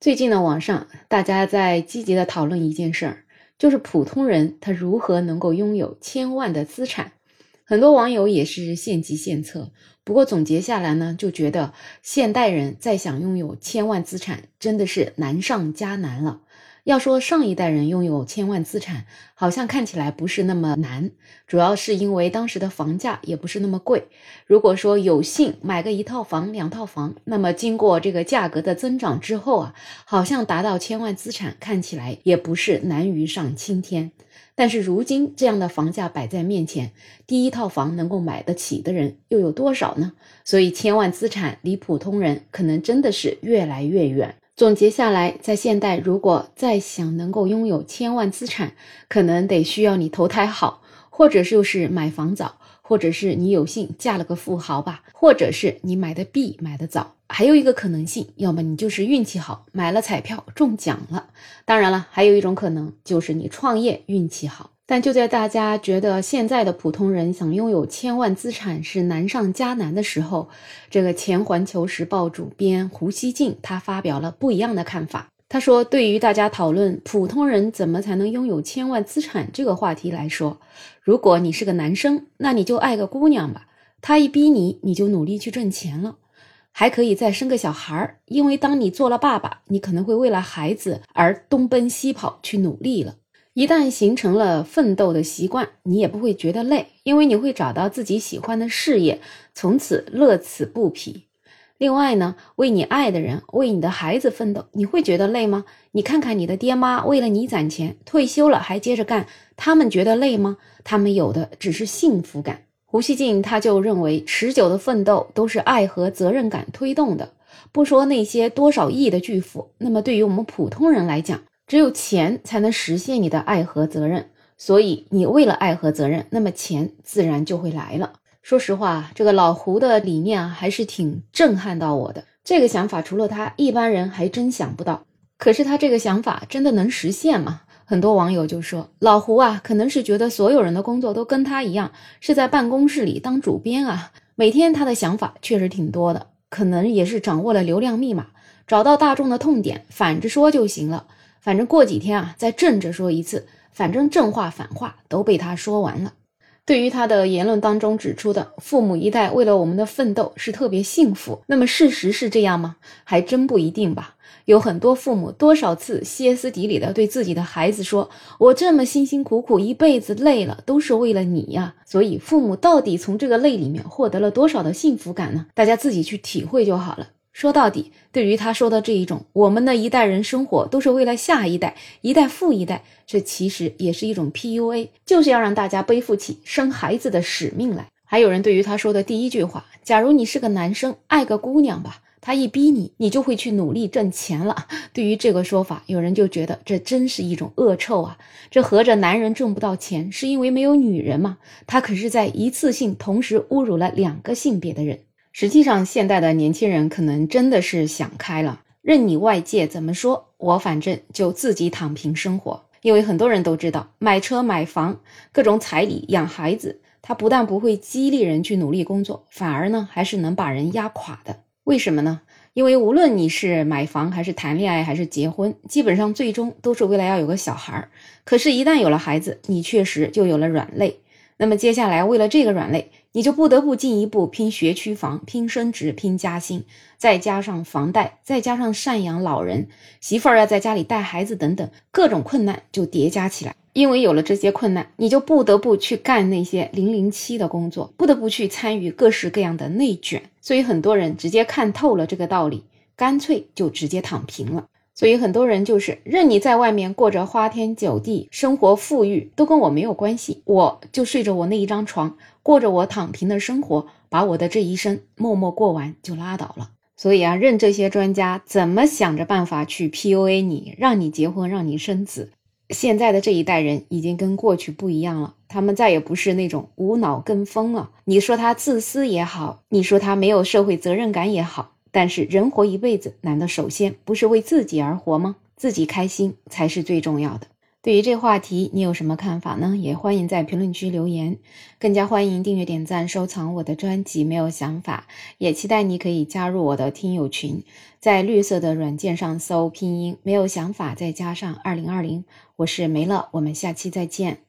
最近呢，网上大家在积极的讨论一件事儿，就是普通人他如何能够拥有千万的资产。很多网友也是献计献策，不过总结下来呢，就觉得现代人再想拥有千万资产，真的是难上加难了。要说上一代人拥有千万资产，好像看起来不是那么难，主要是因为当时的房价也不是那么贵。如果说有幸买个一套房、两套房，那么经过这个价格的增长之后啊，好像达到千万资产看起来也不是难于上青天。但是如今这样的房价摆在面前，第一套房能够买得起的人又有多少呢？所以千万资产离普通人可能真的是越来越远。总结下来，在现代，如果再想能够拥有千万资产，可能得需要你投胎好，或者就是买房早，或者是你有幸嫁了个富豪吧，或者是你买的币买的早，还有一个可能性，要么你就是运气好，买了彩票中奖了。当然了，还有一种可能就是你创业运气好。但就在大家觉得现在的普通人想拥有千万资产是难上加难的时候，这个前环球时报主编胡锡进他发表了不一样的看法。他说：“对于大家讨论普通人怎么才能拥有千万资产这个话题来说，如果你是个男生，那你就爱个姑娘吧，他一逼你，你就努力去挣钱了，还可以再生个小孩儿，因为当你做了爸爸，你可能会为了孩子而东奔西跑去努力了。”一旦形成了奋斗的习惯，你也不会觉得累，因为你会找到自己喜欢的事业，从此乐此不疲。另外呢，为你爱的人、为你的孩子奋斗，你会觉得累吗？你看看你的爹妈，为了你攒钱，退休了还接着干，他们觉得累吗？他们有的只是幸福感。胡锡进他就认为，持久的奋斗都是爱和责任感推动的。不说那些多少亿的巨富，那么对于我们普通人来讲，只有钱才能实现你的爱和责任，所以你为了爱和责任，那么钱自然就会来了。说实话，这个老胡的理念啊，还是挺震撼到我的。这个想法除了他，一般人还真想不到。可是他这个想法真的能实现吗？很多网友就说，老胡啊，可能是觉得所有人的工作都跟他一样，是在办公室里当主编啊。每天他的想法确实挺多的，可能也是掌握了流量密码，找到大众的痛点，反着说就行了。反正过几天啊，再正着说一次，反正正话反话都被他说完了。对于他的言论当中指出的父母一代为了我们的奋斗是特别幸福，那么事实是这样吗？还真不一定吧。有很多父母多少次歇斯底里的对自己的孩子说：“我这么辛辛苦苦一辈子累了，都是为了你呀。”所以父母到底从这个累里面获得了多少的幸福感呢？大家自己去体会就好了。说到底，对于他说的这一种，我们的一代人生活都是为了下一代，一代富一代，这其实也是一种 PUA，就是要让大家背负起生孩子的使命来。还有人对于他说的第一句话，假如你是个男生，爱个姑娘吧，他一逼你，你就会去努力挣钱了。对于这个说法，有人就觉得这真是一种恶臭啊！这合着男人挣不到钱是因为没有女人吗？他可是在一次性同时侮辱了两个性别的人。实际上，现代的年轻人可能真的是想开了，任你外界怎么说，我反正就自己躺平生活。因为很多人都知道，买车买房、各种彩礼、养孩子，他不但不会激励人去努力工作，反而呢，还是能把人压垮的。为什么呢？因为无论你是买房还是谈恋爱还是结婚，基本上最终都是为了要有个小孩儿。可是，一旦有了孩子，你确实就有了软肋。那么接下来，为了这个软肋，你就不得不进一步拼学区房、拼升职、拼加薪，再加上房贷，再加上赡养老人、媳妇儿要在家里带孩子等等，各种困难就叠加起来。因为有了这些困难，你就不得不去干那些零零七的工作，不得不去参与各式各样的内卷。所以很多人直接看透了这个道理，干脆就直接躺平了。所以很多人就是任你在外面过着花天酒地生活富裕，都跟我没有关系，我就睡着我那一张床，过着我躺平的生活，把我的这一生默默过完就拉倒了。所以啊，任这些专家怎么想着办法去 PUA 你，让你结婚，让你生子。现在的这一代人已经跟过去不一样了，他们再也不是那种无脑跟风了。你说他自私也好，你说他没有社会责任感也好。但是人活一辈子，难道首先不是为自己而活吗？自己开心才是最重要的。对于这话题，你有什么看法呢？也欢迎在评论区留言。更加欢迎订阅、点赞、收藏我的专辑。没有想法，也期待你可以加入我的听友群，在绿色的软件上搜拼音“没有想法”，再加上二零二零。我是梅乐，我们下期再见。